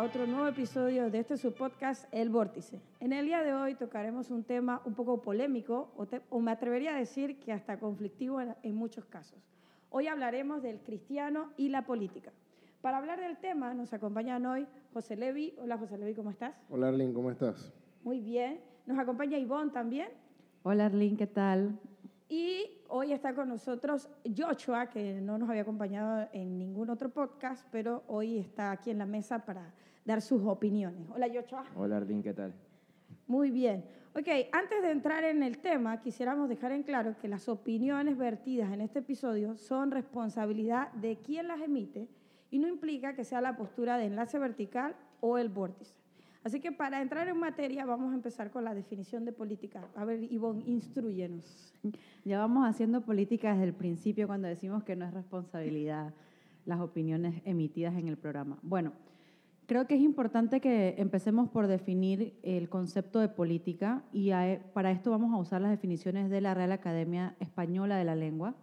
A otro nuevo episodio de este su podcast El Vórtice. En el día de hoy tocaremos un tema un poco polémico o, te- o me atrevería a decir que hasta conflictivo en, en muchos casos. Hoy hablaremos del cristiano y la política. Para hablar del tema nos acompañan hoy José Levi. Hola José Levi, ¿cómo estás? Hola Arlene, ¿cómo estás? Muy bien. Nos acompaña Ivonne también. Hola Arlene, ¿qué tal? Y hoy está con nosotros Joshua, que no nos había acompañado en ningún otro podcast, pero hoy está aquí en la mesa para dar sus opiniones. Hola Joshua. Hola Ardín, ¿qué tal? Muy bien. Ok, antes de entrar en el tema, quisiéramos dejar en claro que las opiniones vertidas en este episodio son responsabilidad de quien las emite y no implica que sea la postura de enlace vertical o el vórtice. Así que para entrar en materia vamos a empezar con la definición de política. A ver, Ivonne, instruyenos. Ya vamos haciendo política desde el principio cuando decimos que no es responsabilidad las opiniones emitidas en el programa. Bueno, creo que es importante que empecemos por definir el concepto de política y a- para esto vamos a usar las definiciones de la Real Academia Española de la Lengua.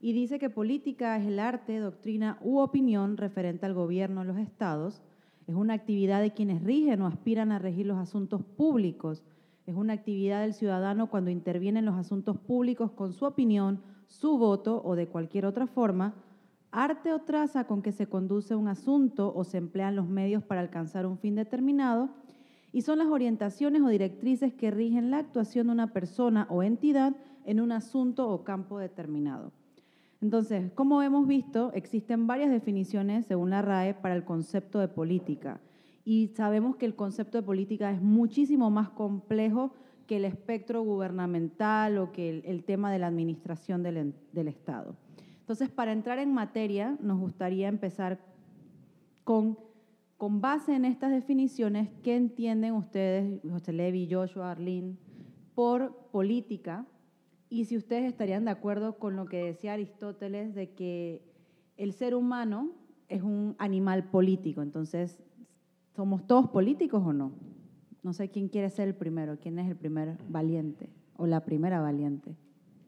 Y dice que política es el arte, doctrina u opinión referente al gobierno de los estados. Es una actividad de quienes rigen o aspiran a regir los asuntos públicos. Es una actividad del ciudadano cuando interviene en los asuntos públicos con su opinión, su voto o de cualquier otra forma. Arte o traza con que se conduce un asunto o se emplean los medios para alcanzar un fin determinado. Y son las orientaciones o directrices que rigen la actuación de una persona o entidad en un asunto o campo determinado. Entonces, como hemos visto, existen varias definiciones según la RAE para el concepto de política. Y sabemos que el concepto de política es muchísimo más complejo que el espectro gubernamental o que el, tema de la administración del Estado. Entonces, para entrar en materia, nos gustaría empezar con, con base en estas definiciones, ¿qué entienden ustedes, José Levi, Joshua, Arlene, por política? Y si ustedes estarían de acuerdo con lo que decía Aristóteles de que el ser humano es un animal político, entonces, ¿somos todos políticos o no? No sé quién quiere ser el primero, quién es el primer valiente o la primera valiente.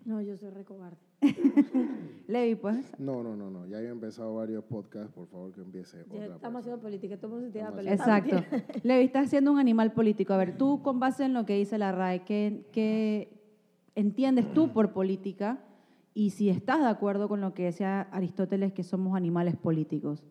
No, yo soy recobarde. Levi, pues. No, no, no, no. Ya he empezado varios podcasts, por favor que empiece Ya otra estamos persona. haciendo política, todo el mundo se tira a Estamos pelear. Exacto. Levi, estás siendo un animal político. A ver, tú con base en lo que dice la RAE, ¿qué, qué entiendes tú por política? Y si estás de acuerdo con lo que decía Aristóteles, que somos animales políticos.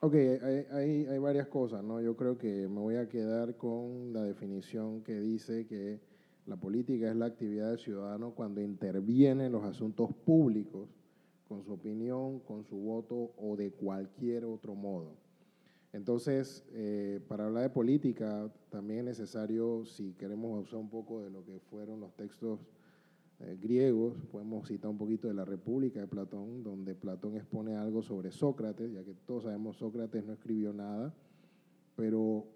Ok, hay, hay, hay varias cosas, ¿no? Yo creo que me voy a quedar con la definición que dice que la política es la actividad del ciudadano cuando interviene en los asuntos públicos con su opinión, con su voto o de cualquier otro modo. Entonces, eh, para hablar de política, también es necesario, si queremos usar un poco de lo que fueron los textos eh, griegos, podemos citar un poquito de la República de Platón, donde Platón expone algo sobre Sócrates, ya que todos sabemos Sócrates no escribió nada, pero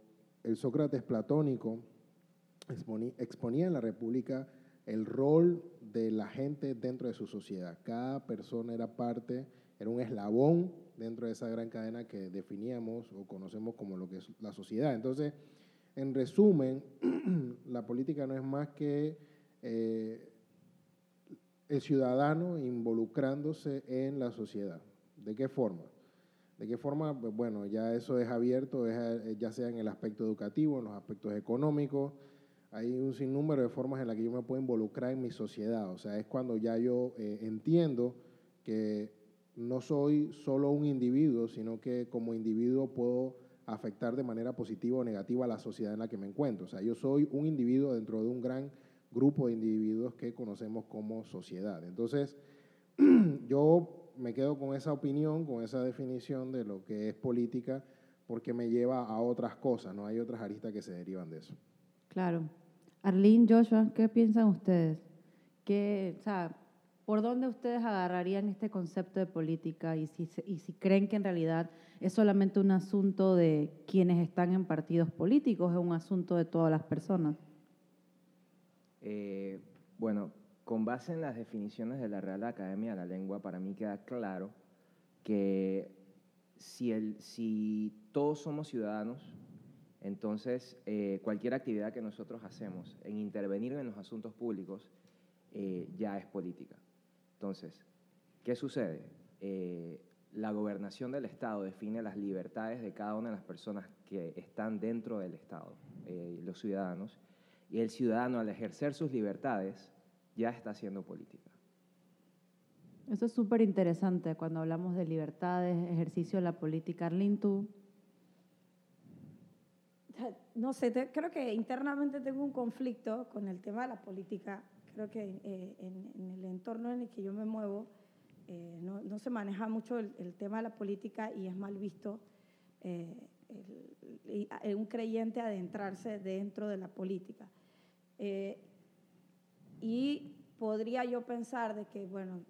el Sócrates platónico exponía en la República el rol de la gente dentro de su sociedad. Cada persona era parte, era un eslabón dentro de esa gran cadena que definíamos o conocemos como lo que es la sociedad. Entonces, en resumen, la política no es más que eh, el ciudadano involucrándose en la sociedad. ¿De qué forma? ¿De qué forma? Pues bueno, ya eso es abierto, ya sea en el aspecto educativo, en los aspectos económicos. Hay un sinnúmero de formas en las que yo me puedo involucrar en mi sociedad. O sea, es cuando ya yo eh, entiendo que no soy solo un individuo, sino que como individuo puedo afectar de manera positiva o negativa a la sociedad en la que me encuentro. O sea, yo soy un individuo dentro de un gran grupo de individuos que conocemos como sociedad. Entonces, yo me quedo con esa opinión, con esa definición de lo que es política, porque me lleva a otras cosas, ¿no? Hay otras aristas que se derivan de eso. Claro. Arlene, Joshua, ¿qué piensan ustedes? ¿Qué, o sea, ¿Por dónde ustedes agarrarían este concepto de política y si, y si creen que en realidad es solamente un asunto de quienes están en partidos políticos, es un asunto de todas las personas? Eh, bueno, con base en las definiciones de la Real Academia de la Lengua, para mí queda claro que si, el, si todos somos ciudadanos, entonces eh, cualquier actividad que nosotros hacemos en intervenir en los asuntos públicos eh, ya es política. Entonces, ¿qué sucede? Eh, la gobernación del Estado define las libertades de cada una de las personas que están dentro del Estado, los ciudadanos, y el ciudadano al ejercer sus libertades ya está haciendo política. Eso es súper interesante cuando hablamos de libertades, ejercicio de la política. Arlene, tú. No sé, creo que internamente tengo un conflicto con el tema de la política creo que eh, en, el entorno en el que yo me muevo eh, no, se maneja mucho el, tema de la política y es mal visto eh, un creyente adentrarse dentro de la política. y podría yo pensar de que, bueno,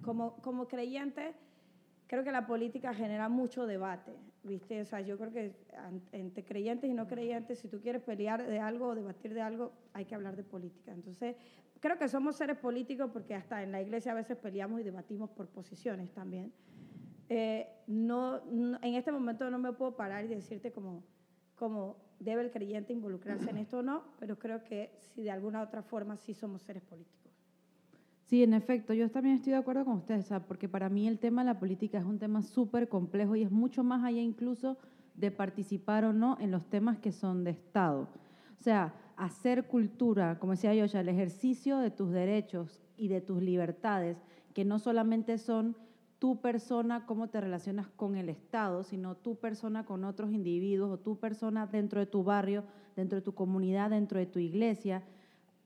como, como creyente, creo que la política genera mucho debate, ¿viste? O sea, yo creo que entre creyentes y no creyentes, si tú quieres pelear de algo o debatir de algo, hay que hablar de política. Entonces, creo que somos seres políticos porque hasta en la iglesia a veces peleamos y debatimos por posiciones también. Eh, no, en este momento no me puedo parar y decirte cómo, cómo debe el creyente involucrarse en esto o no, pero creo que si de alguna otra forma sí somos seres políticos. Sí, en efecto, yo también estoy de acuerdo con ustedes, porque para mí el tema de la política es un tema súper complejo y es mucho más allá incluso de participar o no en los temas que son de Estado. O sea, hacer cultura, como decía yo, el ejercicio de tus derechos y de tus libertades, que no solamente son tu persona, cómo te relacionas con el Estado, sino tu persona con otros individuos o tu persona dentro de tu barrio, dentro de tu comunidad, dentro de tu iglesia.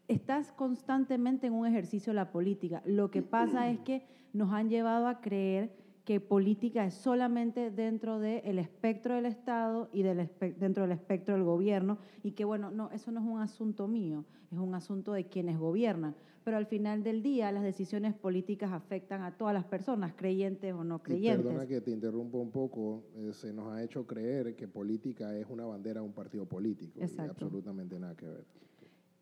Estás constantemente en un ejercicio de la política. Lo que pasa es que nos han llevado a creer que política es solamente dentro del espectro del Estado y del dentro del espectro del gobierno y que bueno, no, eso no es un asunto mío, es un asunto de quienes gobiernan. Pero al final del día las decisiones políticas afectan a todas las personas, creyentes o no creyentes. perdona que te interrumpa un poco, eh, se nos ha hecho creer que política es una bandera de un partido político y absolutamente nada que ver.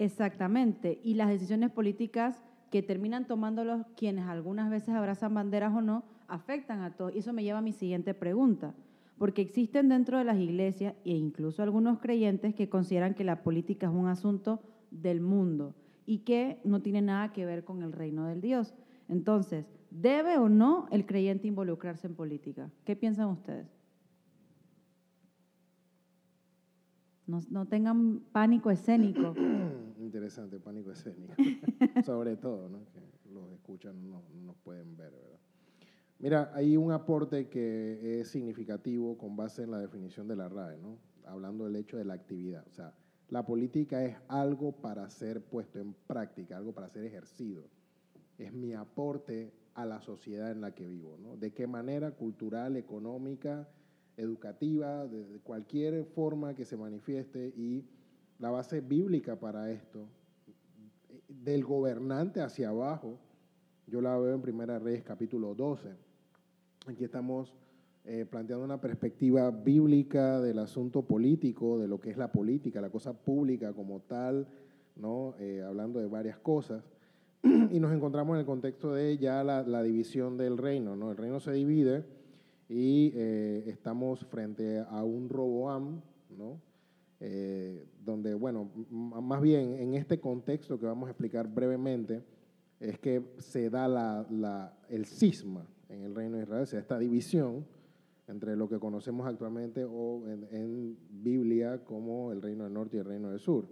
Exactamente, y las decisiones políticas que terminan tomándolos quienes algunas veces abrazan banderas o no, afectan a todos. Y eso me lleva a mi siguiente pregunta, porque existen dentro de las iglesias e incluso algunos creyentes que consideran que la política es un asunto del mundo y que no tiene nada que ver con el reino del Dios. Entonces, ¿debe o no el creyente involucrarse en política? ¿Qué piensan ustedes? No, tengan pánico escénico. Interesante, pánico escénico. Sobre todo, ¿no? Que los escuchan no nos pueden ver, ¿verdad? Mira, hay un aporte que es significativo con base en la definición de la RAE, ¿no? hablando del hecho de la actividad. O sea, la política es algo para ser puesto en práctica, algo para ser ejercido. Es mi aporte a la sociedad en la que vivo. ¿no? ¿De qué manera cultural, económica, educativa, de cualquier forma que se manifieste? Y la base bíblica para esto, del gobernante hacia abajo, yo la veo en Primera Reyes capítulo 12 Aquí estamos eh, planteando una perspectiva bíblica del asunto político, de lo que es la política, la cosa pública como tal, ¿no? Eh, hablando de varias cosas. y nos encontramos en el contexto de ya la, división del reino. ¿no? El reino se divide y eh, estamos frente a un Roboam, ¿no? donde, bueno, más bien en este contexto que vamos a explicar brevemente, es que se da la, el cisma en el reino de Israel, o sea, esta división entre lo que conocemos actualmente o en, Biblia como el reino del norte y el reino del sur.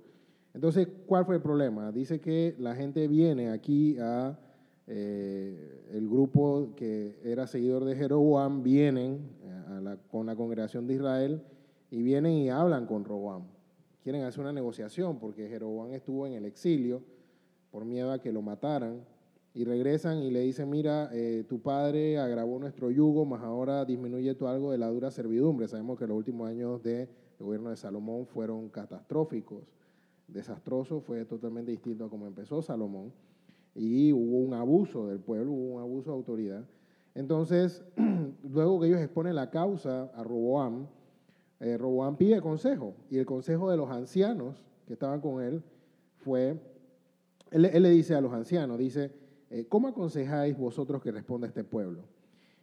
Entonces, ¿cuál fue el problema? Dice que la gente viene aquí a eh, el grupo que era seguidor de Jeroboam, vienen eh, con la congregación de Israel y vienen y hablan con Roboam. Quieren hacer una negociación porque Jeroboam estuvo en el exilio por miedo a que lo mataran y regresan y le dicen, mira, eh, tu padre agravó nuestro yugo, más ahora disminuye tú algo de la dura servidumbre. Sabemos que los últimos años del gobierno de Salomón fueron catastróficos, desastrosos, fue totalmente distinto a como empezó Salomón, y hubo un abuso del pueblo, hubo un abuso de autoridad. Entonces, luego que ellos exponen la causa a Roboam, eh, Roboam pide consejo, y el consejo de los ancianos que estaban con él fue, él, le dice a los ancianos, dice, eh, ¿cómo aconsejáis vosotros que responda este pueblo?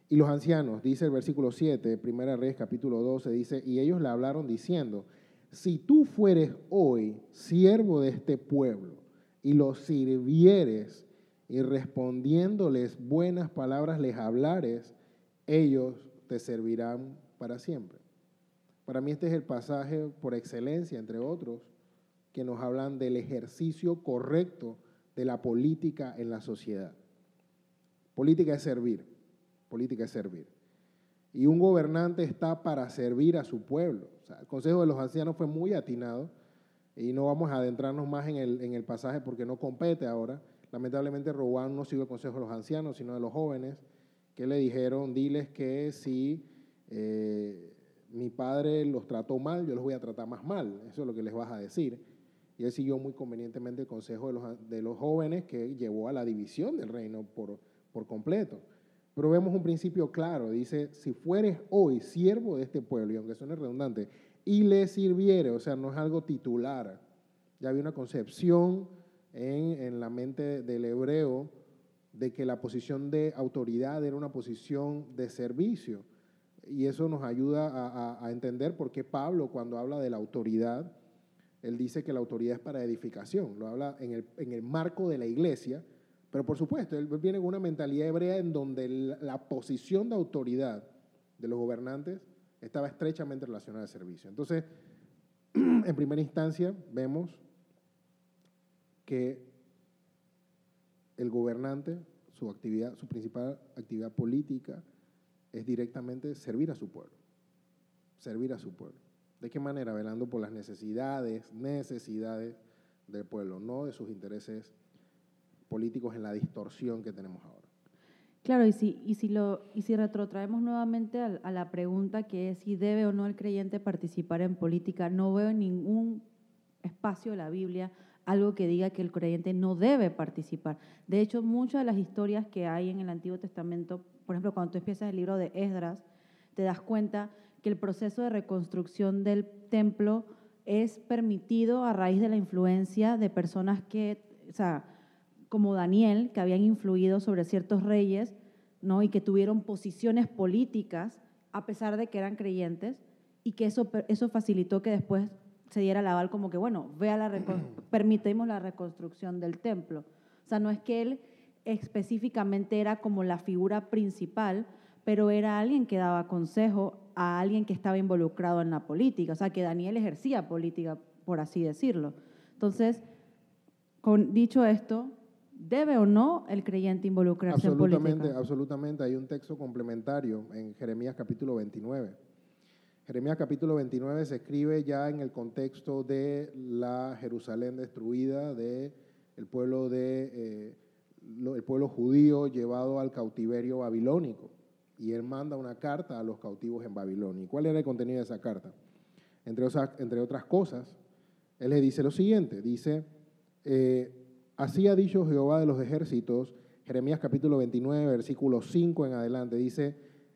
Y los ancianos, dice el versículo 7, Primera Reyes capítulo 12, dice, y ellos le hablaron diciendo, si tú fueres hoy siervo de este pueblo y los sirvieres y respondiéndoles buenas palabras les hablares, ellos te servirán para siempre. Para mí este es el pasaje por excelencia, entre otros, que nos hablan del ejercicio correcto de la política en la sociedad. Política es servir, política es servir. Y un gobernante está para servir a su pueblo. el consejo de los ancianos fue muy atinado y no vamos a adentrarnos más en el, en el pasaje porque no compete ahora. Lamentablemente Robán no siguió el consejo de los ancianos, sino de los jóvenes, que le dijeron, diles que si eh, mi padre los trató mal, yo los voy a tratar más mal. Eso es lo que les vas a decir. Y él siguió muy convenientemente el consejo de los, de los jóvenes que llevó a la división del reino por, por completo. Pero vemos un principio claro, dice, si fueres hoy siervo de este pueblo, y aunque suene redundante, y le sirviere, o sea, no es algo titular, ya había una concepción en, en la mente del hebreo de que la posición de autoridad era una posición de servicio. Y eso nos ayuda a, entender por qué Pablo, cuando habla de la autoridad, él dice que la autoridad es para edificación, lo habla en el, en el marco de la iglesia, pero por supuesto, él viene con una mentalidad hebrea en donde la posición de autoridad de los gobernantes estaba estrechamente relacionada al servicio. Entonces, en primera instancia, vemos que el gobernante, su actividad, su principal actividad política es directamente servir a su pueblo, servir a su pueblo. ¿De qué manera? Velando por las necesidades, necesidades del pueblo, no de sus intereses políticos en la distorsión que tenemos ahora. Claro, y si, y si, retrotraemos nuevamente a, a, la pregunta que es si debe o no el creyente participar en política, no veo en ningún espacio de la Biblia algo que diga que el creyente no debe participar. De hecho, muchas de las historias que hay en el Antiguo Testamento, por ejemplo, cuando tú empiezas el libro de Esdras, te das cuenta que el proceso de reconstrucción del templo es permitido a raíz de la influencia de personas que, o sea, como Daniel, que habían influido sobre ciertos reyes, ¿no? Y que tuvieron posiciones políticas a pesar de que eran creyentes y que eso, eso facilitó que después se diera la aval como que, bueno, vea la permitimos la reconstrucción del templo. O sea, no es que él específicamente era como la figura principal, pero era alguien que daba consejo a alguien que estaba involucrado en la política, o sea, que Daniel ejercía política, por así decirlo. Entonces, con, dicho esto, ¿debe o no el creyente involucrarse en política? Absolutamente, hay un texto complementario en Jeremías capítulo 29. Jeremías capítulo 29 se escribe ya en el contexto de la Jerusalén destruida, de el pueblo de eh, el pueblo judío llevado al cautiverio babilónico y él manda una carta a los cautivos en Babilonia. ¿Y cuál era el contenido de esa carta? Entre, entre otras cosas, él le dice lo siguiente, dice, eh, así ha dicho Jehová de los ejércitos, Jeremías capítulo 29, versículo 5 en adelante, dice,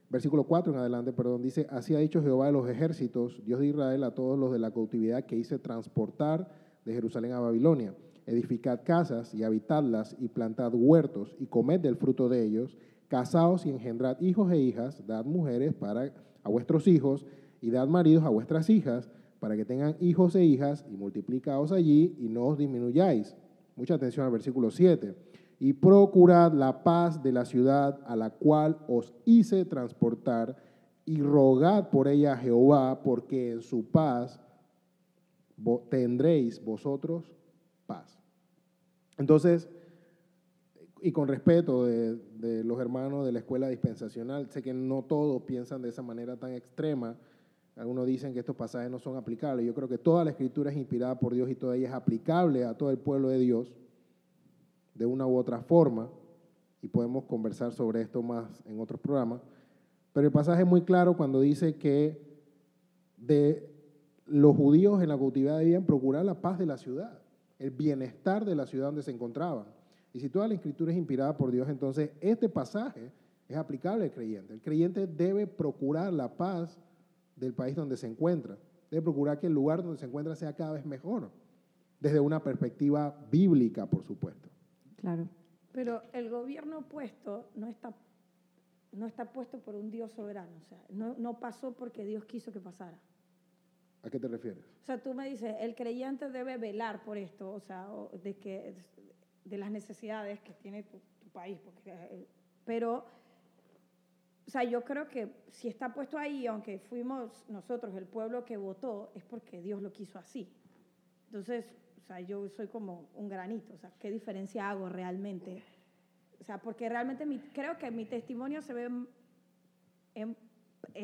versículo 4 en adelante, perdón, dice, así ha dicho Jehová de los ejércitos, Dios de Israel, a todos los de la cautividad que hice transportar de Jerusalén a Babilonia. Edificad casas y habitadlas y plantad huertos y comed del fruto de ellos casaos y engendrad hijos e hijas, dad mujeres para a vuestros hijos y dad maridos a vuestras hijas, para que tengan hijos e hijas y multiplicaos allí y no os disminuyáis. Mucha atención al versículo 7. Y procurad la paz de la ciudad a la cual os hice transportar y rogad por ella a Jehová, porque en su paz tendréis vosotros paz. Entonces, y con respeto de, de, los hermanos de la escuela dispensacional, sé que no todos piensan de esa manera tan extrema. Algunos dicen que estos pasajes no son aplicables. Yo creo que toda la escritura es inspirada por Dios y toda ella es aplicable a todo el pueblo de Dios de una u otra forma. y podemos conversar sobre esto más en otros programas, pero el pasaje es muy claro cuando dice que de los judíos en la cautividad debían procurar la paz de la ciudad, el bienestar de la ciudad donde se encontraban. Y si toda la escritura es inspirada por Dios, entonces este pasaje es aplicable al creyente. El creyente debe procurar la paz del país donde se encuentra. Debe procurar que el lugar donde se encuentra sea cada vez mejor, desde una perspectiva bíblica, por supuesto. Claro. Pero el gobierno puesto no está, no está puesto por un Dios soberano, o sea, no, no pasó porque Dios quiso que pasara. ¿A qué te refieres? O sea, tú me dices, el creyente debe velar por esto, o sea, de, que, de las necesidades que tiene tu, país, porque, eh, pero, o sea, yo creo que si está puesto ahí, aunque fuimos nosotros el pueblo que votó, es porque Dios lo quiso así. Entonces, o sea, yo soy como un granito, o sea, ¿qué diferencia hago realmente? O sea, porque realmente creo que mi testimonio se ve, en,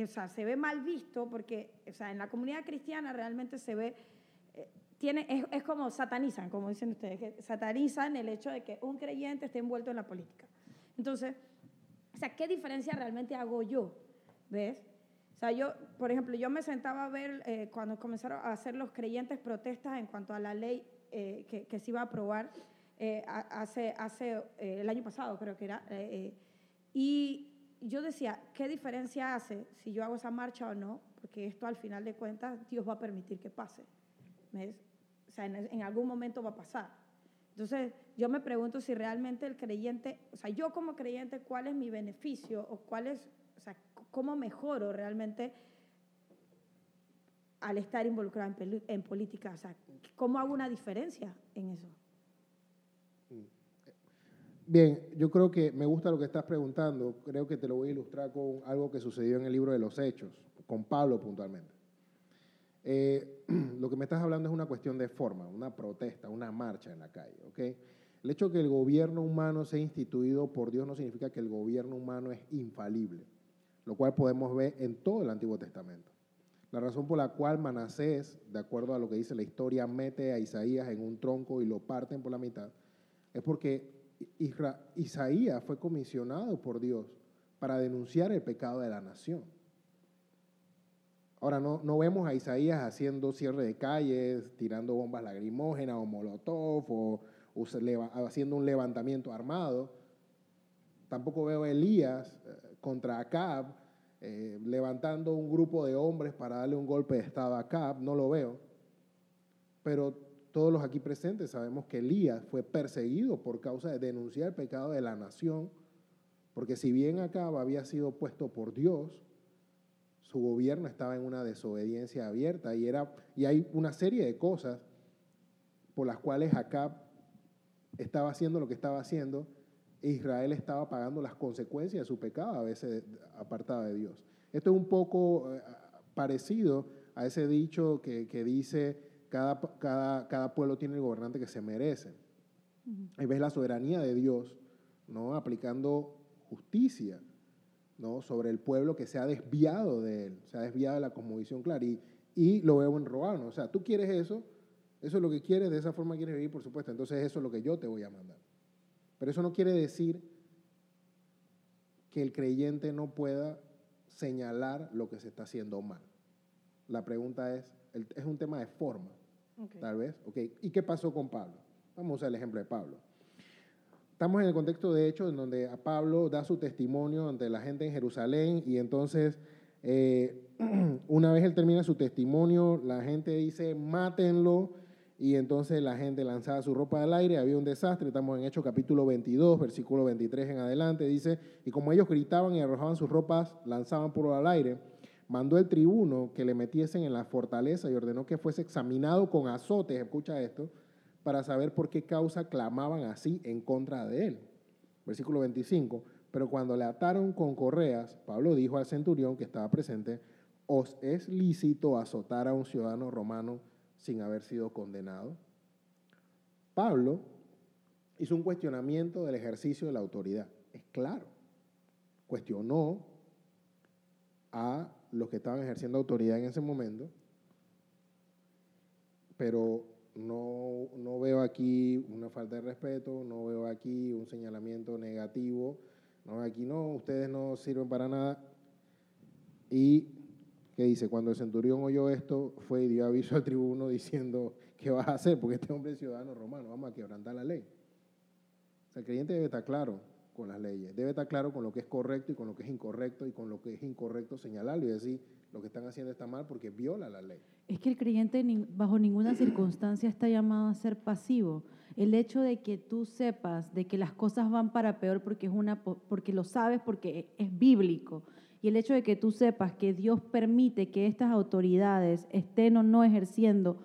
o sea, se ve mal visto porque, o sea, en la comunidad cristiana realmente se ve, eh, tiene, es, es, como satanizan, como dicen ustedes, que satanizan el hecho de que un creyente esté envuelto en la política. Entonces, o sea, ¿qué diferencia realmente hago yo? ¿Ves? O sea, yo, por ejemplo, yo me sentaba a ver eh, cuando comenzaron a hacer los creyentes protestas en cuanto a la ley eh, que, que, se iba a aprobar eh, hace, hace el año pasado, creo que era. y yo decía, ¿qué diferencia hace si yo hago esa marcha o no? Porque esto al final de cuentas Dios va a permitir que pase. ¿Ves? O sea, en, en algún momento va a pasar. Entonces, yo me pregunto si realmente el creyente, o sea, yo como creyente, ¿cuál es mi beneficio o cuál es cómo mejoro realmente al estar involucrado en, política? O sea, ¿cómo hago una diferencia en eso? Bien, yo creo que me gusta lo que estás preguntando. Creo que te lo voy a ilustrar con algo que sucedió en el libro de los Hechos, con Pablo puntualmente. Eh, lo que me estás hablando es una cuestión de forma, una protesta, una marcha en la calle. ¿okay? El hecho de que el gobierno humano sea instituido por Dios no significa que el gobierno humano es infalible lo cual podemos ver en todo el Antiguo Testamento. La razón por la cual Manasés, de acuerdo a lo que dice la historia, mete a Isaías en un tronco y lo parten por la mitad, es porque Isaías fue comisionado por Dios para denunciar el pecado de la nación. Ahora, no, no vemos a Isaías haciendo cierre de calles, tirando bombas lagrimógenas o molotov o, haciendo un levantamiento armado. Tampoco veo a Elías eh, contra Acab, eh, levantando un grupo de hombres para darle un golpe de Estado a Acab, no lo veo. Pero todos los aquí presentes sabemos que Elías fue perseguido por causa de denunciar el pecado de la nación, porque si bien Acab había sido puesto por Dios, su gobierno estaba en una desobediencia abierta y, era, y hay una serie de cosas por las cuales Acab estaba haciendo lo que estaba haciendo Israel estaba pagando las consecuencias de su pecado, a veces apartado de Dios. Esto es un poco eh, parecido a ese dicho que, dice cada, cada, cada, pueblo tiene el gobernante que se merece. Ahí ves la soberanía de Dios, ¿no? Aplicando justicia, ¿no? Sobre el pueblo que se ha desviado de él, se ha desviado de la cosmovisión clara. Y, y lo veo en Robano. O sea, tú quieres eso, eso es lo que quieres, de esa forma quieres vivir, por supuesto. Entonces eso es lo que yo te voy a mandar. Pero eso no quiere decir que el creyente no pueda señalar lo que se está haciendo mal. La pregunta es, es un tema de forma, tal vez. Okay. ¿Y qué pasó con Pablo? Vamos a usar el ejemplo de Pablo. Estamos en el contexto de hecho en donde a Pablo da su testimonio ante la gente en Jerusalén y entonces eh, una vez él termina su testimonio, la gente dice, mátenlo y entonces la gente lanzaba su ropa al aire, había un desastre, estamos en Hechos capítulo 22, versículo 23 en adelante, dice, y como ellos gritaban y arrojaban sus ropas, lanzaban por al aire, mandó el tribuno que le metiesen en la fortaleza y ordenó que fuese examinado con azotes, escucha esto, para saber por qué causa clamaban así en contra de él. Versículo 25, pero cuando le ataron con correas, Pablo dijo al centurión que estaba presente, os es lícito azotar a un ciudadano romano sin haber sido condenado. Pablo hizo un cuestionamiento del ejercicio de la autoridad. Es claro. Cuestionó a los que estaban ejerciendo autoridad en ese momento, pero no, no veo aquí una falta de respeto, no veo aquí un señalamiento negativo, no aquí, no, ustedes no sirven para nada. Y, ¿qué dice? Cuando el centurión oyó esto, fue y dio aviso al tribuno diciendo, ¿qué vas a hacer? Porque este hombre es ciudadano romano, vamos a quebrantar la ley. O sea, el creyente debe estar claro con las leyes, debe estar claro con lo que es correcto y con lo que es incorrecto y con lo que es incorrecto señalarlo y decir, lo que están haciendo está mal porque viola la ley. Es que el creyente bajo ninguna circunstancia está llamado a ser pasivo. El hecho de que tú sepas de que las cosas van para peor porque, es una, porque lo sabes, porque es bíblico, y el hecho de que tú sepas que Dios permite que estas autoridades estén o no ejerciendo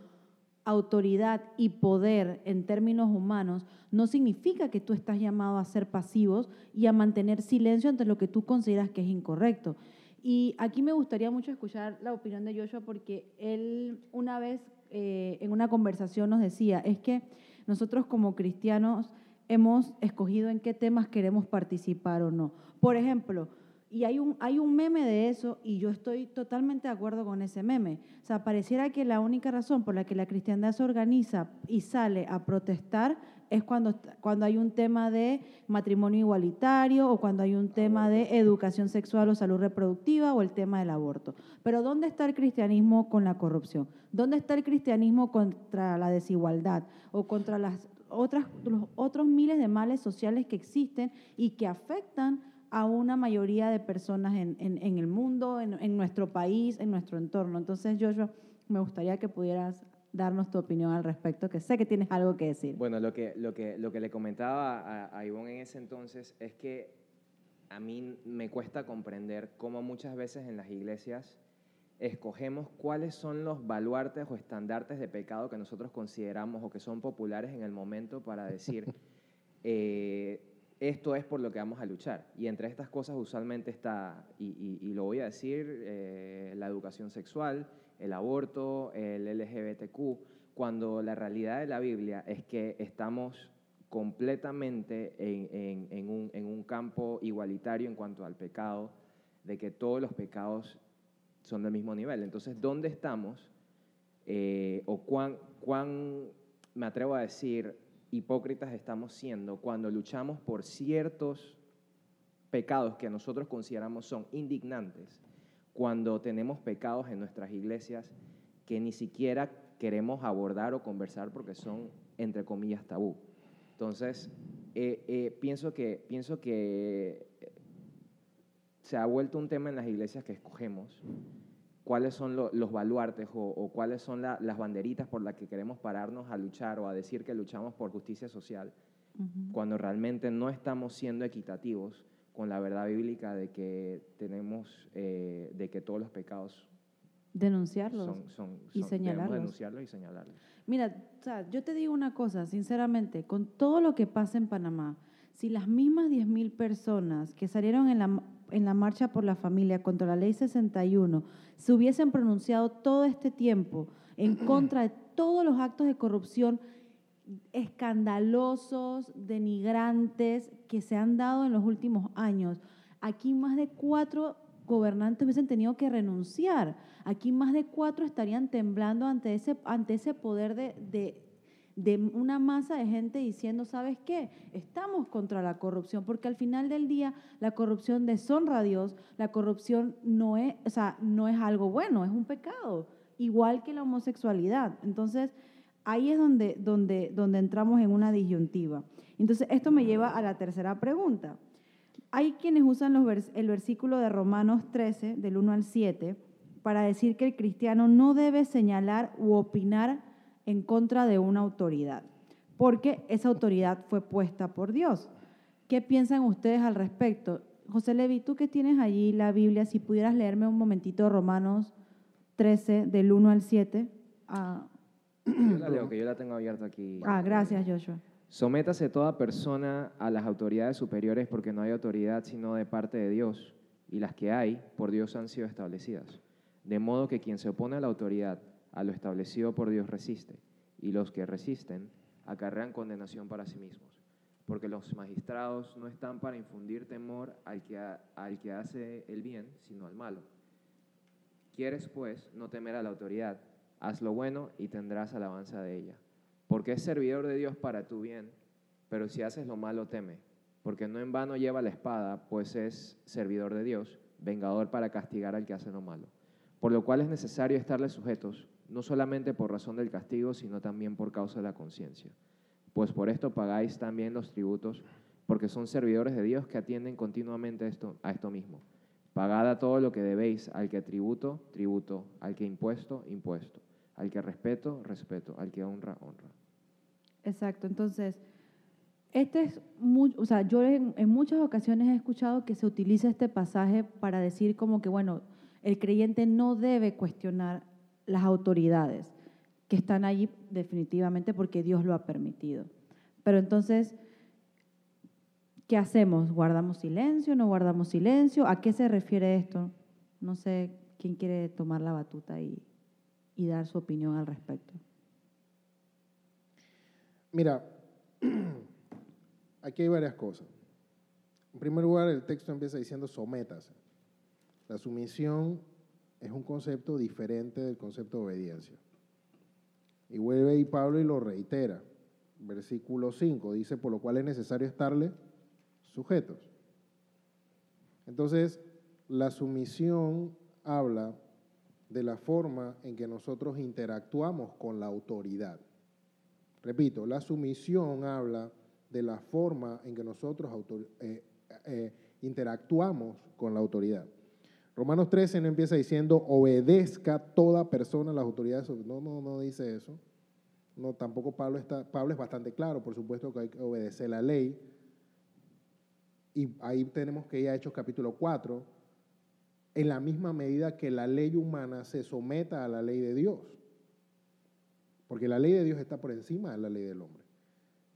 autoridad y poder en términos humanos, no significa que tú estás llamado a ser pasivos y a mantener silencio ante lo que tú consideras que es incorrecto. Y aquí me gustaría mucho escuchar la opinión de Joshua porque él una vez eh, en una conversación nos decía, es que nosotros como cristianos hemos escogido en qué temas queremos participar o no. Por ejemplo, y hay un, hay un meme de eso y yo estoy totalmente de acuerdo con ese meme. O sea, pareciera que la única razón por la que la cristiandad se organiza y sale a protestar es cuando, cuando hay un tema de matrimonio igualitario o cuando hay un tema de educación sexual o salud reproductiva o el tema del aborto. Pero ¿dónde está el cristianismo con la corrupción? ¿Dónde está el cristianismo contra la desigualdad o contra las otras, los otros miles de males sociales que existen y que afectan a una mayoría de personas en, en, el mundo, en, en, nuestro país, en nuestro entorno. Entonces, Joshua, me gustaría que pudieras darnos tu opinión al respecto, que sé que tienes algo que decir. Bueno, lo que, lo que, lo que le comentaba a, a Ivonne en ese entonces es que a mí me cuesta comprender cómo muchas veces en las iglesias escogemos cuáles son los baluartes o estandartes de pecado que nosotros consideramos o que son populares en el momento para decir, eh, esto es por lo que vamos a luchar. Y entre estas cosas usualmente está, y, lo voy a decir, eh, la educación sexual, el aborto, el LGBTQ, cuando la realidad de la Biblia es que estamos completamente en, un, campo igualitario en cuanto al pecado, de que todos los pecados son del mismo nivel. Entonces, ¿dónde estamos? Eh, o cuán, cuán, me atrevo a decir, hipócritas estamos siendo cuando luchamos por ciertos pecados que nosotros consideramos son indignantes, cuando tenemos pecados en nuestras iglesias que ni siquiera queremos abordar o conversar porque son, entre comillas, tabú. Entonces, eh, eh, pienso que, pienso que se ha vuelto un tema en las iglesias que escogemos cuáles son los baluartes o, cuáles son las banderitas por las que queremos pararnos a luchar o a decir que luchamos por justicia social, cuando realmente no estamos siendo equitativos con la verdad bíblica de que tenemos, eh, de que todos los pecados denunciarlos son, y señalarlos. denunciarlos y señalarlos. Mira, yo te digo una cosa, sinceramente, con todo lo que pasa en Panamá, si las mismas 10.000 personas que salieron en la, en la marcha por la familia contra la ley 61 se hubiesen pronunciado todo este tiempo en contra de todos los actos de corrupción escandalosos, denigrantes que se han dado en los últimos años. Aquí más de cuatro gobernantes hubiesen tenido que renunciar. Aquí más de cuatro estarían temblando ante ese, ante ese poder de, de una masa de gente diciendo, ¿sabes qué? Estamos contra la corrupción, porque al final del día la corrupción deshonra a Dios, la corrupción no es, o sea, no es algo bueno, es un pecado, igual que la homosexualidad. Entonces, ahí es donde, donde, donde entramos en una disyuntiva. Entonces, esto me lleva a la tercera pregunta. Hay quienes usan el versículo de Romanos 13, del 1 al 7, para decir que el cristiano no debe señalar u opinar en contra de una autoridad, porque esa autoridad fue puesta por Dios. ¿Qué piensan ustedes al respecto? José Levi, tú que tienes allí la Biblia, si pudieras leerme un momentito Romanos 13, del 1 al 7. Ah. Yo la leo, que yo la tengo abierta aquí. Ah, gracias, Joshua. Sométase toda persona a las autoridades superiores porque no hay autoridad sino de parte de Dios, y las que hay por Dios han sido establecidas. De modo que quien se opone a la autoridad a lo establecido por Dios resiste, y los que resisten acarrean condenación para sí mismos, porque los magistrados no están para infundir temor al que, al que hace el bien, sino al malo. Quieres, pues, no temer a la autoridad, haz lo bueno y tendrás alabanza de ella, porque es servidor de Dios para tu bien, pero si haces lo malo teme, porque no en vano lleva la espada, pues es servidor de Dios, vengador para castigar al que hace lo malo. Por lo cual es necesario estarle sujetos, no solamente por razón del castigo, sino también por causa de la conciencia. Pues por esto pagáis también los tributos, porque son servidores de Dios que atienden continuamente esto, a esto mismo. Pagad todo lo que debéis, al que tributo, tributo, al que impuesto, impuesto, al que respeto, respeto, al que honra, honra. Exacto, entonces, este es o sea, yo en, muchas ocasiones he escuchado que se utiliza este pasaje para decir como que, bueno, el creyente no debe cuestionar las autoridades que están allí definitivamente porque Dios lo ha permitido. Pero entonces, ¿qué hacemos? ¿Guardamos silencio? ¿No guardamos silencio? ¿A qué se refiere esto? No sé quién quiere tomar la batuta y, dar su opinión al respecto. Mira, aquí hay varias cosas. En primer lugar, el texto empieza diciendo sométase. La sumisión es un concepto diferente del concepto de obediencia. Y vuelve y Pablo y lo reitera. Versículo 5 dice, por lo cual es necesario estarle sujetos. Entonces, la sumisión habla de la forma en que nosotros interactuamos con la autoridad. Repito, la sumisión habla de la forma en que nosotros eh, eh, interactuamos con la autoridad. Romanos 13 no empieza diciendo obedezca toda persona a las autoridades. No, no, no dice eso. No, tampoco Pablo está, Pablo es bastante claro, por supuesto que hay que obedecer la ley. Y ahí tenemos que ir a Hechos capítulo 4, en la misma medida que la ley humana se someta a la ley de Dios. Porque la ley de Dios está por encima de la ley del hombre.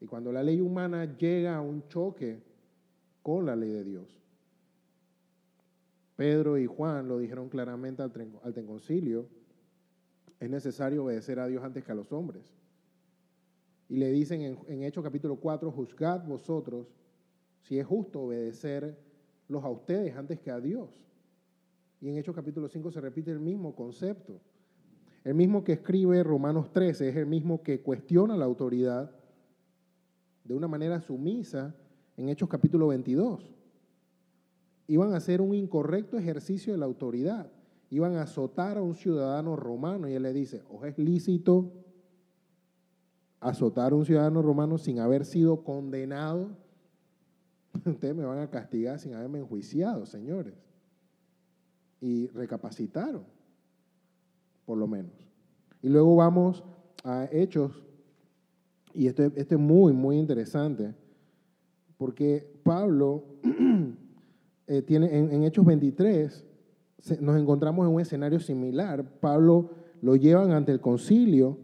Y cuando la ley humana llega a un choque con la ley de Dios, Pedro y Juan lo dijeron claramente al, al concilio, es necesario obedecer a Dios antes que a los hombres. Y le dicen en, en Hechos capítulo 4, juzgad vosotros si es justo obedecerlos a ustedes antes que a Dios. Y en Hechos capítulo 5 se repite el mismo concepto. El mismo que escribe Romanos 13 es el mismo que cuestiona la autoridad de una manera sumisa en Hechos capítulo 22 iban a hacer un incorrecto ejercicio de la autoridad. Iban a azotar a un ciudadano romano y él le dice, ¿o es lícito azotar a un ciudadano romano sin haber sido condenado? Ustedes me van a castigar sin haberme enjuiciado, señores. Y recapacitaron, por lo menos. Y luego vamos a Hechos, y esto, esto es muy, muy interesante, porque Pablo Eh, tiene, en, Hechos 23 nos encontramos en un escenario similar. Pablo lo llevan ante el concilio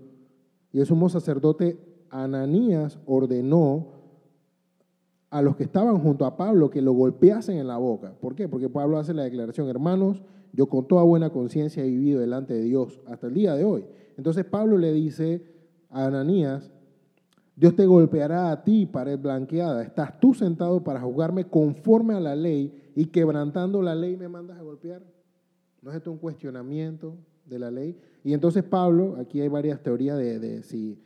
y el sumo sacerdote Ananías ordenó a los que estaban junto a Pablo que lo golpeasen en la boca. ¿Por qué? Porque Pablo hace la declaración, hermanos, yo con toda buena conciencia he vivido delante de Dios hasta el día de hoy. Entonces Pablo le dice a Ananías, Dios te golpeará a ti, pared blanqueada. Estás tú sentado para juzgarme conforme a la ley y quebrantando la ley me mandas a golpear. ¿No es esto un cuestionamiento de la ley? Y entonces Pablo, aquí hay varias teorías de, si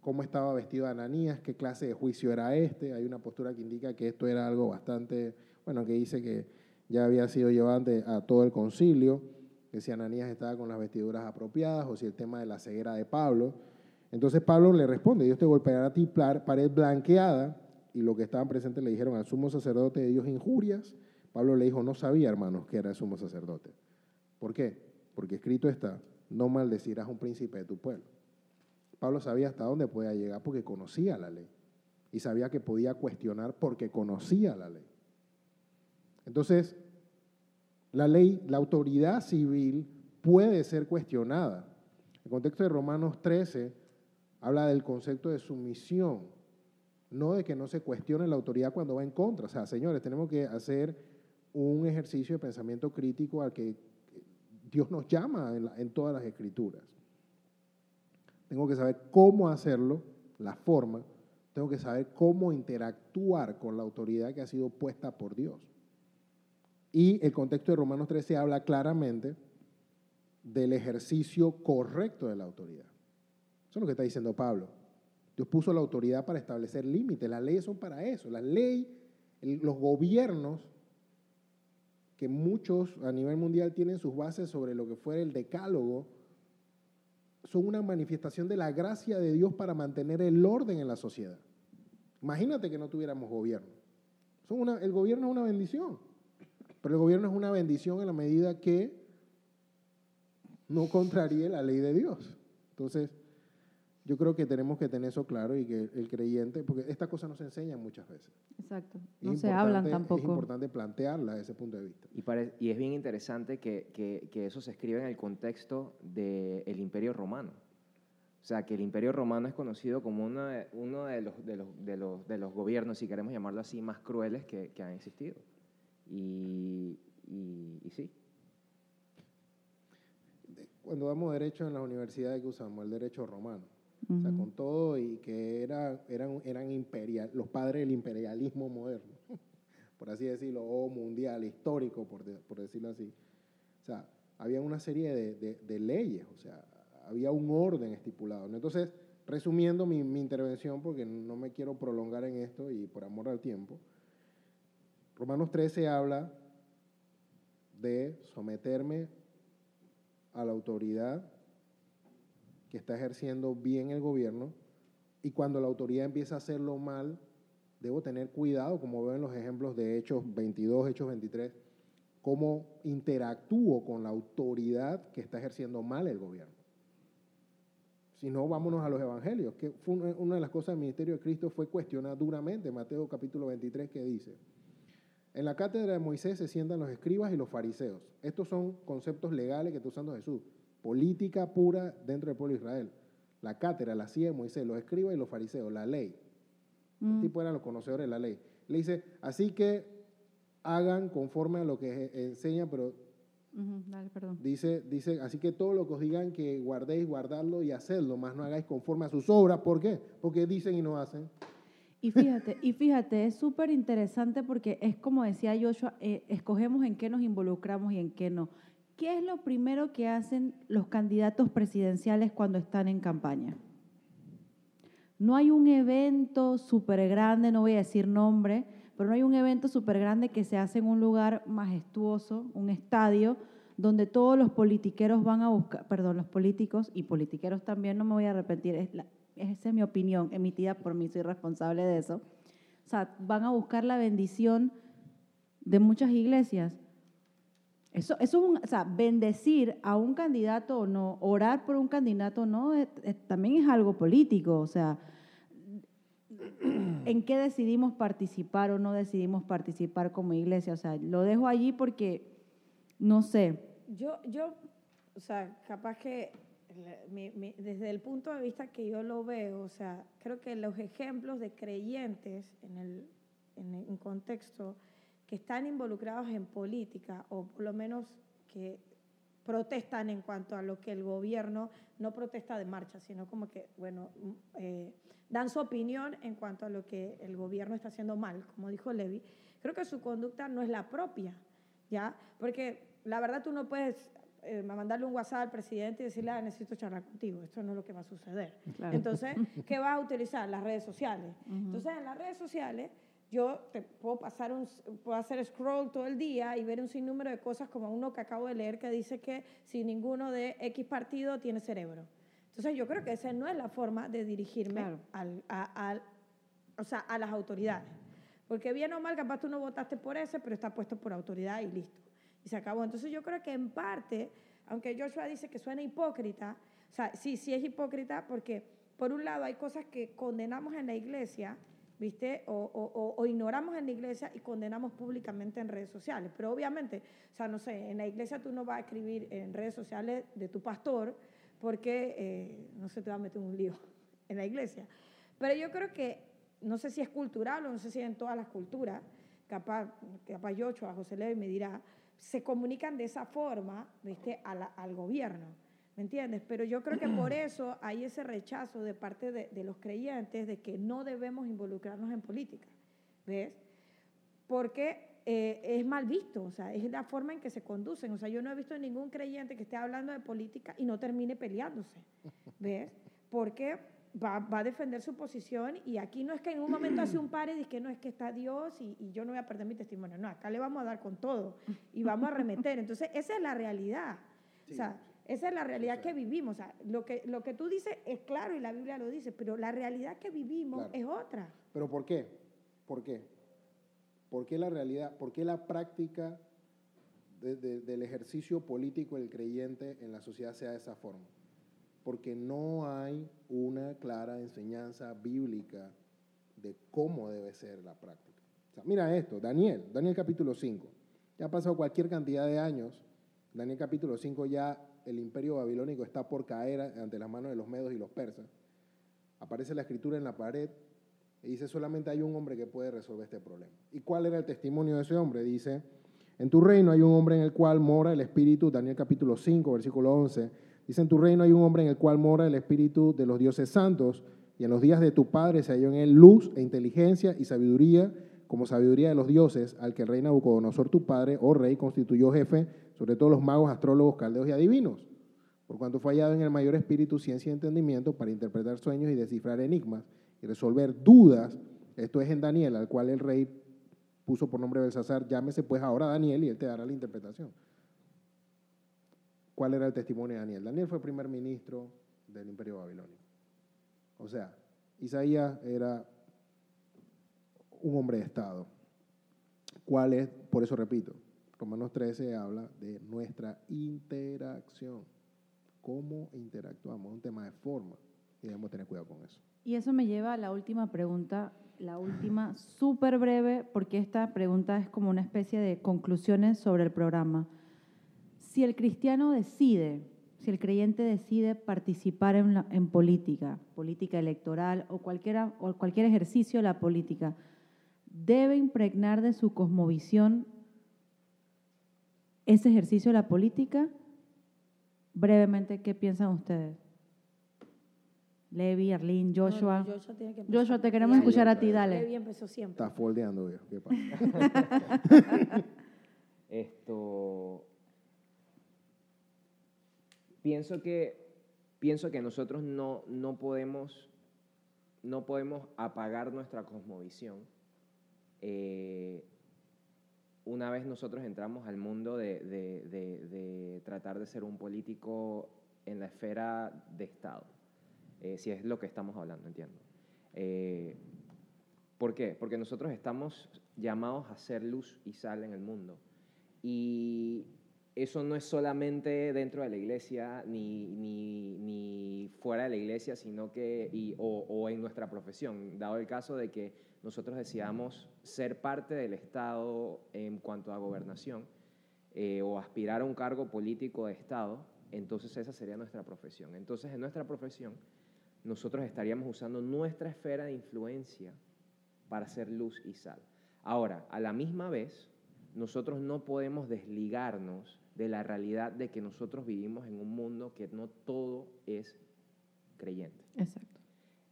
cómo estaba vestido Ananías, qué clase de juicio era este. Hay una postura que indica que esto era algo bastante, bueno, que dice que ya había sido llevado a todo el concilio, que si Ananías estaba con las vestiduras apropiadas o si el tema de la ceguera de Pablo. Entonces Pablo le responde, Dios te golpeará a ti pared blanqueada, y los que estaban presentes le dijeron al sumo sacerdote de Dios injurias. Pablo le dijo, no sabía, hermanos, que era el sumo sacerdote. ¿Por qué? Porque escrito está, no maldecirás a un príncipe de tu pueblo. Pablo sabía hasta dónde podía llegar porque conocía la ley. Y sabía que podía cuestionar porque conocía la ley. Entonces, la ley, la autoridad civil puede ser cuestionada. El contexto de Romanos 13 habla del concepto de sumisión, no de que no se cuestione la autoridad cuando va en contra. O sea, señores, tenemos que hacer un ejercicio de pensamiento crítico al que Dios nos llama en, todas las escrituras. Tengo que saber cómo hacerlo, la forma, tengo que saber cómo interactuar con la autoridad que ha sido puesta por Dios. Y el contexto de Romanos 13 habla claramente del ejercicio correcto de la autoridad. Eso es lo que está diciendo Pablo. Dios puso la autoridad para establecer límites. Las leyes son para eso. Las leyes, los gobiernos, que muchos a nivel mundial tienen sus bases sobre lo que fue el decálogo, son una manifestación de la gracia de Dios para mantener el orden en la sociedad. Imagínate que no tuviéramos gobierno. Son una, el gobierno es una bendición, pero el gobierno es una bendición en la medida que no contraríe la ley de Dios. Entonces, yo creo que tenemos que tener eso claro y que el creyente, porque estas cosas no se enseñan muchas veces. Exacto, no se hablan tampoco. Es importante plantearla desde ese punto de vista. Y, y es bien interesante que, que, que, eso se escribe en el contexto del Imperio Romano. O sea, que el Imperio Romano es conocido como uno de, uno de, los, de, los, de, los, de los gobiernos, si queremos llamarlo así, más crueles que, que han existido. Y, y, y sí. Cuando damos derecho en las universidades que usamos, el derecho romano o sea, con todo y que era, eran, eran imperial, los padres del imperialismo moderno, por así decirlo, o mundial, histórico, por, por decirlo así. O sea, había una serie de, de, leyes, o sea, había un orden estipulado. Entonces, resumiendo mi, mi, intervención, porque no me quiero prolongar en esto y por amor al tiempo, Romanos 13 habla de someterme a la autoridad que está ejerciendo bien el gobierno y cuando la autoridad empieza a hacerlo mal, debo tener cuidado, como veo en los ejemplos de Hechos 22, Hechos 23, cómo interactúo con la autoridad que está ejerciendo mal el gobierno. Si no, vámonos a los evangelios, que fue una de las cosas del ministerio de Cristo fue cuestionada duramente, Mateo capítulo 23, que dice, en la cátedra de Moisés se sientan los escribas y los fariseos. Estos son conceptos legales que está usando Jesús política pura dentro del pueblo de Israel. La cátedra, la de Moisés, los escribas y los fariseos, la ley. Mm. tipo eran los conocedores de la ley. Le dice, así que hagan conforme a lo que enseña, pero Dice, dice, así que todo lo que os digan que guardéis, guardarlo y hacerlo, más no hagáis conforme a sus obras. ¿Por qué? Porque dicen y no hacen. Y fíjate, y fíjate, es súper interesante porque es como decía Joshua, eh, escogemos en qué nos involucramos y en qué no. ¿Qué es lo primero que hacen los candidatos presidenciales cuando están en campaña? No hay un evento súper grande, no voy a decir nombre, pero no hay un evento súper grande que se hace en un lugar majestuoso, un estadio, donde todos los politiqueros van a buscar, perdón, los políticos y politiqueros también, no me voy a arrepentir, es esa es mi opinión emitida por mí, soy responsable de eso. O van a buscar la bendición de muchas iglesias eso, eso es un, o sea, bendecir a un candidato o no, orar por un candidato o no, también es algo político. O sea, ¿en qué decidimos participar o no decidimos participar como iglesia? O sea, lo dejo allí porque, no sé. Yo, yo o sea, capaz que desde el punto de vista que yo lo veo, o sea, creo que los ejemplos de creyentes en el en, en contexto que están involucrados en política o por lo menos que protestan en cuanto a lo que el gobierno no protesta de marcha, sino como que, bueno, mm, eh, dan su opinión en cuanto a lo que el gobierno está haciendo mal, como dijo Levi. Creo que su conducta no es la propia, ¿ya? Porque la verdad tú no puedes eh, mandarle un WhatsApp al presidente y decirle, ah, necesito charlar contigo. Esto no es lo que va a suceder. Entonces, ¿qué va a utilizar? Las redes sociales. Entonces, en las redes sociales yo te puedo pasar un, puedo hacer scroll todo el día y ver un sinnúmero de cosas como uno que acabo de leer que dice que si ninguno de X partido tiene cerebro. Entonces yo creo que esa no es la forma de dirigirme al, a, o sea, a las autoridades. Porque bien o mal, capaz tú no votaste por ese, pero está puesto por autoridad y listo. Y se acabó. Entonces yo creo que en parte, aunque Joshua dice que suena hipócrita, o sea, sí, sí es hipócrita porque por un lado hay cosas que condenamos en la iglesia ¿viste? O, ignoramos en la iglesia y condenamos públicamente en redes sociales. Pero obviamente, o sea, no sé, en la iglesia tú no vas a escribir en redes sociales de tu pastor porque eh, no se te va a meter un lío en la iglesia. Pero yo creo que, no sé si es cultural o no sé si en todas las culturas, capaz, capaz Yocho, a José Levi me dirá, se comunican de esa forma, ¿viste? al gobierno. ¿Me entiendes? Pero yo creo que por eso hay ese rechazo de parte de, los creyentes de que no debemos involucrarnos en política. ¿Ves? Porque eh, es mal visto, o sea, es la forma en que se conducen. O sea, yo no he visto ningún creyente que esté hablando de política y no termine peleándose. ¿Ves? Porque va, va a defender su posición y aquí no es que en un momento hace un par y dice que no es que está Dios y, y yo no voy a perder mi testimonio. No, acá le vamos a dar con todo y vamos a remeter. Entonces, esa es la realidad. O sea, esa es la realidad que vivimos. O sea, lo que, lo que tú dices es claro y la Biblia lo dice, pero la realidad que vivimos Claro. es otra. ¿Pero por qué? ¿Por qué? ¿Por qué la realidad, por qué la práctica de- de- del ejercicio político del creyente en la sociedad sea de esa forma? Porque no hay una clara enseñanza bíblica de cómo debe ser la práctica. O sea, mira esto, Daniel, Daniel capítulo 5. Ya ha pasado cualquier cantidad de años. Daniel capítulo 5 ya el imperio babilónico está por caer ante las manos de los medos y los persas. Aparece la escritura en la pared y dice, solamente hay un hombre que puede resolver este problema. ¿Y cuál era el testimonio de ese hombre? Dice, en tu reino hay un hombre en el cual mora el espíritu, Daniel capítulo 5, versículo 11. Dice, en tu reino hay un hombre en el cual mora el espíritu de los dioses santos, y en los días de tu padre se halló en él luz e inteligencia y sabiduría, como sabiduría de los dioses, al que el rey Nabucodonosor tu padre, oh rey, constituyó jefe sobre todos los magos, astrólogos, caldeos y adivinos por cuanto fue hallado en el mayor espíritu, ciencia y entendimiento para interpretar sueños y descifrar enigmas y resolver dudas. Esto es en Daniel, al cual el rey puso por nombre Belsasar, llámese pues ahora Daniel y él te dará la interpretación. ¿Cuál era el testimonio de Daniel? Daniel fue primer ministro del imperio babilónico. O sea, Isaías era un hombre de Estado. ¿Cuál es? Por eso repito, Romanos 13 habla de nuestra interacción cómo interactuamos, un tema de forma y debemos tener cuidado con eso. Y eso me lleva a la última pregunta, la última, súper breve, porque esta pregunta es como una especie de conclusiones sobre el programa. Si el cristiano decide, si el creyente decide participar en, la- política, política electoral o, o cualquier ejercicio de la política, debe impregnar de su cosmovisión ese ejercicio de la política. Brevemente, ¿qué piensan ustedes? Levi, Arlene, Joshua. No, no, Joshua, tiene que empezar. Joshua, te queremos escuchar a ti, Levi dale. empezó siempre. Está foldeando, viejo. ¿Qué pasa? Esto. Pienso que, pienso que nosotros no, no, podemos, no podemos apagar nuestra cosmovisión. eh, una vez nosotros entramos al mundo de, de- de- de tratar de ser un político en la esfera de Estado, eh, si es lo que estamos hablando, entiendo. Eh, ¿Por qué? Porque nosotros estamos llamados a ser luz y sal en el mundo. Y eso no es solamente dentro de la iglesia ni, ni- ni fuera de la iglesia, sino que, y- o, o en nuestra profesión, dado el caso de que nosotros deseamos ser parte del Estado en cuanto a gobernación eh, o aspirar a un cargo político de Estado, entonces esa sería nuestra profesión. Entonces en nuestra profesión nosotros estaríamos usando nuestra esfera de influencia para hacer luz y sal. Ahora, a la misma vez, nosotros no podemos desligarnos de la realidad de que nosotros vivimos en un mundo que no todo es creyente. Exacto.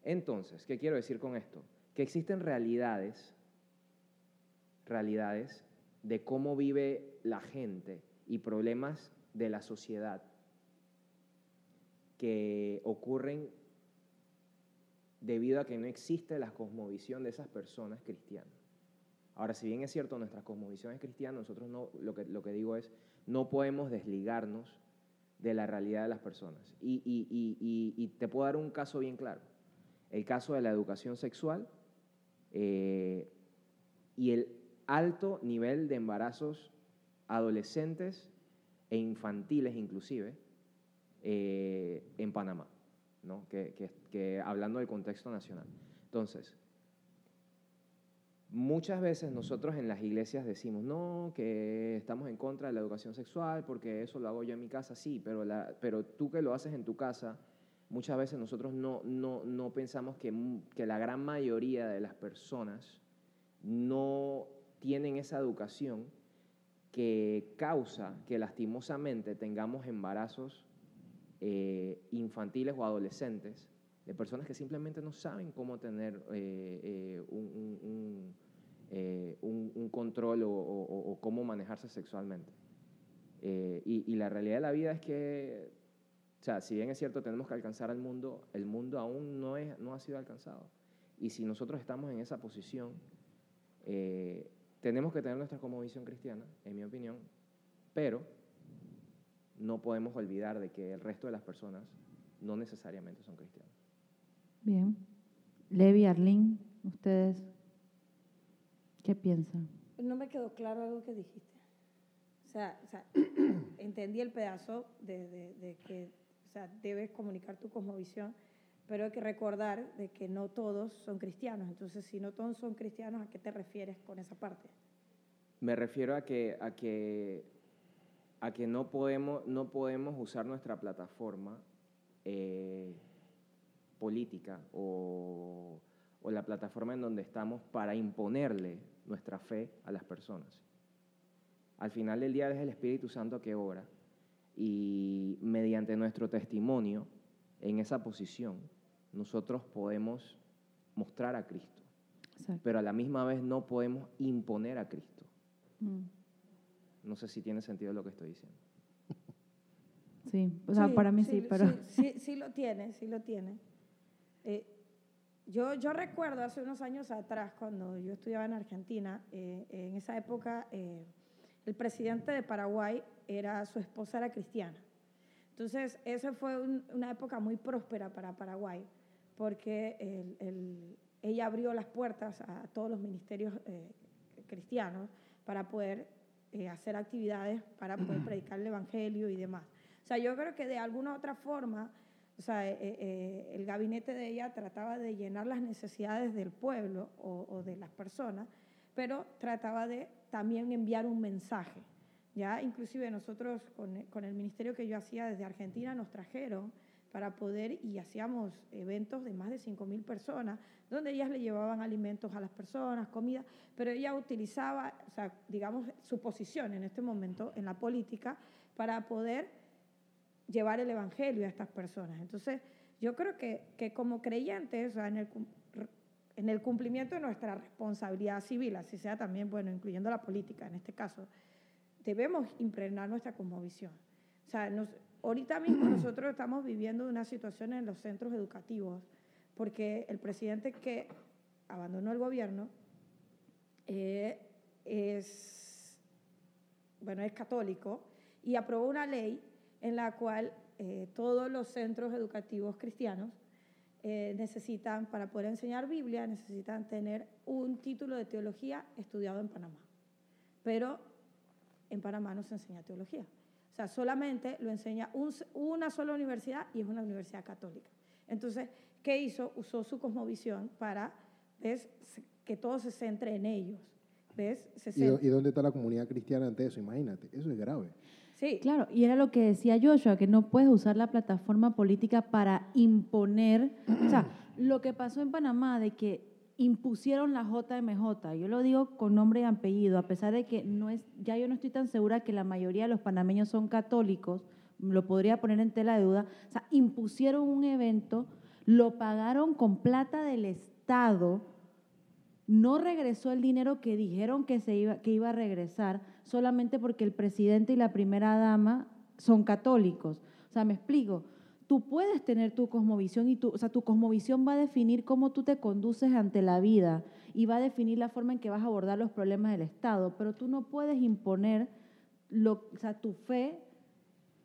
Entonces, ¿qué quiero decir con esto? Que existen realidades, realidades de cómo vive la gente y problemas de la sociedad que ocurren debido a que no existe la cosmovisión de esas personas cristianas. Ahora, si bien es cierto, nuestra cosmovisión es cristiana, nosotros no, lo que, lo que digo es, no podemos desligarnos de la realidad de las personas. Y, te puedo dar un caso bien claro. El caso de la educación sexual eh, y el alto nivel de embarazos adolescentes e infantiles inclusive eh, en Panamá, ¿no? que, hablando del contexto nacional. Entonces, muchas veces nosotros en las iglesias decimos, no, que estamos en contra de la educación sexual porque eso lo hago yo en mi casa, sí, pero, la, pero tú que lo haces en tu casa, muchas veces nosotros no, no, no pensamos que, mu- que la gran mayoría de las personas no tienen esa educación que causa que lastimosamente tengamos embarazos eh, infantiles o adolescentes de personas que simplemente no saben cómo tener eh, eh, un, un- un, control o, cómo manejarse sexualmente. Y la realidad de la vida es que O sea, si bien es cierto, tenemos que alcanzar al mundo, el mundo aún no, es, no ha sido alcanzado. Y si nosotros estamos en esa posición, eh, tenemos que tener nuestra visión cristiana, en mi opinión, pero no podemos olvidar de que el resto de las personas no necesariamente son cristianos. Bien. Levi, Arlene, ustedes, ¿qué piensan? No me quedó claro algo que dijiste. O sea, o sea entendí el pedazo de, de, que o sea, debes comunicar tu cosmovisión, pero hay que recordar de que no todos son cristianos. Entonces, si no todos son cristianos, ¿a qué te refieres con esa parte? Me refiero a que, a que, a que no, podemos, no podemos usar nuestra plataforma eh, política o, o la plataforma en donde estamos para imponerle nuestra fe a las personas. Al final del día es el Espíritu Santo que obra y mediante nuestro testimonio en esa posición nosotros podemos mostrar a Cristo, pero a la misma vez no podemos imponer a Cristo. Mm. No sé si tiene sentido lo que estoy diciendo. Sí, o sea, para mí sí, pero... Sí, sí, lo tiene, sí lo tiene. Eh, yo, yo recuerdo hace unos años atrás, cuando yo estudiaba en Argentina, eh, en esa época eh, el presidente de Paraguay era, su esposa era cristiana. Entonces, esa fue una época muy próspera para Paraguay, porque ella abrió las puertas a todos los ministerios cristianos para poder hacer actividades, para poder predicar el Evangelio y demás. O sea, yo creo que de alguna otra forma o sea, eh, eh, el gabinete de ella trataba de llenar las necesidades del pueblo o, de las personas, pero trataba de también enviar un mensaje. Ya, inclusive nosotros con, el ministerio que yo hacía desde Argentina nos trajeron para poder y hacíamos eventos de más de 5.000 personas, donde ellas le llevaban alimentos a las personas, comida, pero ella utilizaba, o digamos, su posición en este momento en la política para poder llevar el Evangelio a estas personas. Entonces, yo creo que, que como creyentes, en, el, en el cumplimiento de nuestra responsabilidad civil, así sea también, bueno, incluyendo la política en este caso, debemos impregnar nuestra cosmovisión. O sea, nos, ahorita mismo nosotros estamos viviendo una situación en los centros educativos, porque el presidente que abandonó el gobierno eh, es, bueno, es católico y aprobó una ley en la cual eh, todos los centros educativos cristianos eh, necesitan, para poder enseñar Biblia, necesitan tener un título de teología estudiado en Panamá. Pero en Panamá no se enseña teología. O sea, solamente lo enseña una sola universidad y es una universidad católica. Entonces, ¿qué hizo? Usó su cosmovisión para ¿ves? que todo se centre en ellos. ¿ves? ¿Y, ¿Y dónde está la comunidad cristiana ante eso? Imagínate, eso es grave. Sí. Claro, y era lo que decía Joshua, que no puedes usar la plataforma política para imponer, o sea, lo que pasó en Panamá de que impusieron la JMJ, yo lo digo con nombre y apellido, a pesar de que no es, ya yo no estoy tan segura que la mayoría de los panameños son católicos, lo podría poner en tela de duda, o sea, impusieron un evento, lo pagaron con plata del Estado, no regresó el dinero que dijeron que, se iba, que iba a regresar solamente porque el presidente y la primera dama son católicos. O sea, me explico. Tú puedes tener tu cosmovisión y tu, o sea, tu cosmovisión va a definir cómo tú te conduces ante la vida y va a definir la forma en que vas a abordar los problemas del Estado, pero tú no puedes imponer lo, o sea, tu fe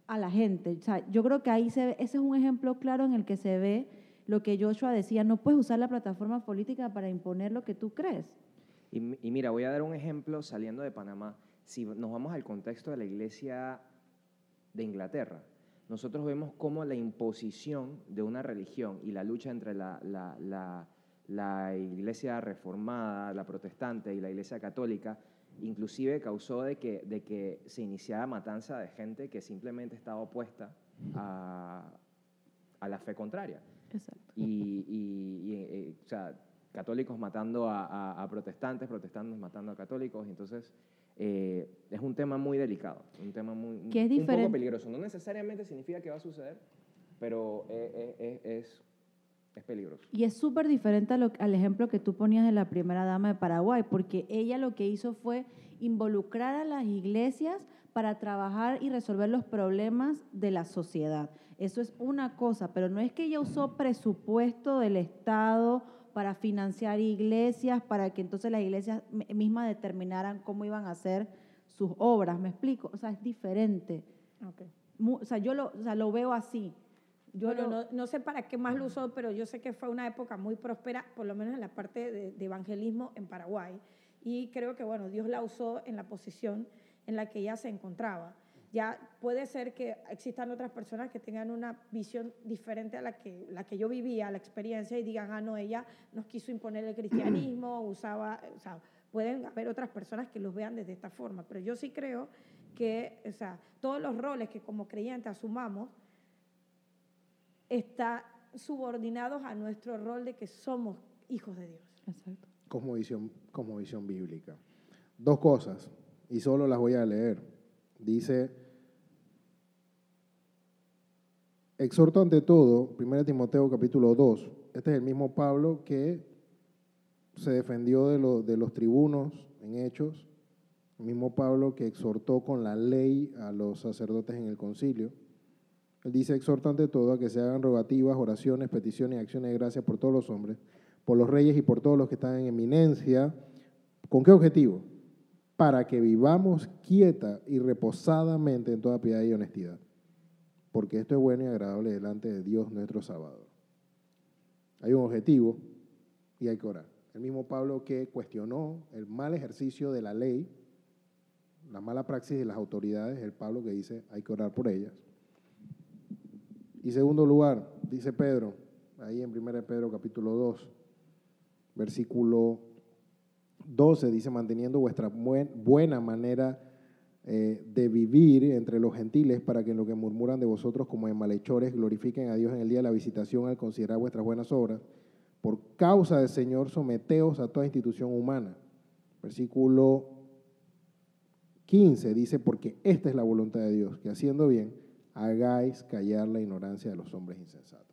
a la gente. O sea, yo creo que ahí se ve, ese es un ejemplo claro en el que se ve lo que Joshua decía, no puedes usar la plataforma política para imponer lo que tú crees. Y, mira, voy a dar un ejemplo saliendo de Panamá. Si nos vamos al contexto de la iglesia de Inglaterra, nosotros vemos cómo la imposición de una religión y la lucha entre la, la, la, iglesia reformada, la protestante y la iglesia católica, inclusive causó de que, de que se iniciara matanza de gente que simplemente estaba opuesta a, a la fe contraria. Y, y, eh, o sea, católicos matando a, protestantes, protestantes matando a católicos. Entonces, eh, es un tema muy delicado, un tema muy es un poco peligroso. No necesariamente significa que va a suceder, pero eh, es, es, peligroso. Y es súper diferente al ejemplo que tú ponías de la primera dama de Paraguay, porque ella lo que hizo fue involucrar a las iglesias para trabajar y resolver los problemas de la sociedad. Eso es una cosa, pero no es que ella usó presupuesto del Estado para financiar iglesias, para que entonces las iglesias mismas determinaran cómo iban a hacer sus obras, ¿me explico? O sea, es diferente. O sea, yo lo, o sea, lo veo así. Yo no, sé para qué más lo usó, pero yo sé que fue una época muy próspera, por lo menos en la parte de, evangelismo en Paraguay. Y creo que, bueno, Dios la usó en la posición en la que ella se encontraba. Ya puede ser que existan otras personas que tengan una visión diferente a la que, la que yo vivía, la experiencia, y digan, ah, no, ella nos quiso imponer el cristianismo, usaba, o sea, pueden haber otras personas que los vean desde esta forma, pero yo sí creo que, o sea, todos los roles que como creyentes asumamos, está subordinados a nuestro rol de que somos hijos de Dios. Exacto. Como visión, como visión bíblica. Dos cosas, y solo las voy a leer. Dice, exhorto ante todo, 1 Timoteo capítulo 2, este es el mismo Pablo que se defendió de, los tribunos en Hechos, el mismo Pablo que exhortó con la ley a los sacerdotes en el concilio. Él dice, exhorta ante todo a que se hagan rogativas, oraciones, peticiones y acciones de gracia por todos los hombres, por los reyes y por todos los que están en eminencia. ¿Con qué objetivo? Para que vivamos quieta y reposadamente en toda piedad y honestidad. Porque esto es bueno y agradable delante de Dios nuestro Salvador. Hay un objetivo y hay que orar. El mismo Pablo que cuestionó el mal ejercicio de la ley, la mala praxis de las autoridades, el Pablo que dice hay que orar por ellas. Y segundo lugar, dice Pedro, ahí en 1 Pedro capítulo 2, versículo 12, dice, manteniendo vuestra buena manera eh, de vivir entre los gentiles para que en lo que murmuran de vosotros como en malhechores glorifiquen a Dios en el día de la visitación al considerar vuestras buenas obras. Por causa del Señor, someteos a toda institución humana. Versículo 15 dice, porque esta es la voluntad de Dios, que haciendo bien hagáis callar la ignorancia de los hombres insensatos.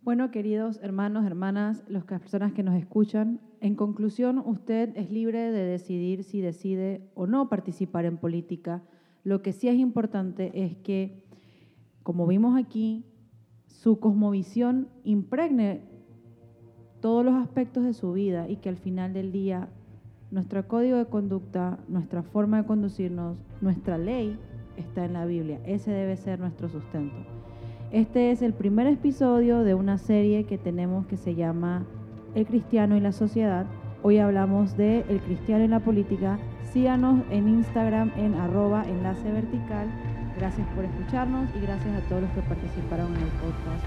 Bueno, queridos hermanos, hermanas, las personas que nos escuchan, en conclusión, usted es libre de decidir si decide o no participar en política. Lo que sí es importante es que, como vimos aquí, su cosmovisión impregne todos los aspectos de su vida y que al final del día nuestro código de conducta, nuestra forma de conducirnos, nuestra ley está en la Biblia. Ese debe ser nuestro sustento. Este es el primer episodio de una serie que tenemos que se llama El cristiano y la sociedad. Hoy hablamos de El cristiano y la política. Síganos en Instagram en arroba enlace vertical. Gracias por escucharnos y gracias a todos los que participaron en el podcast.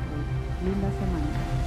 Linda semana.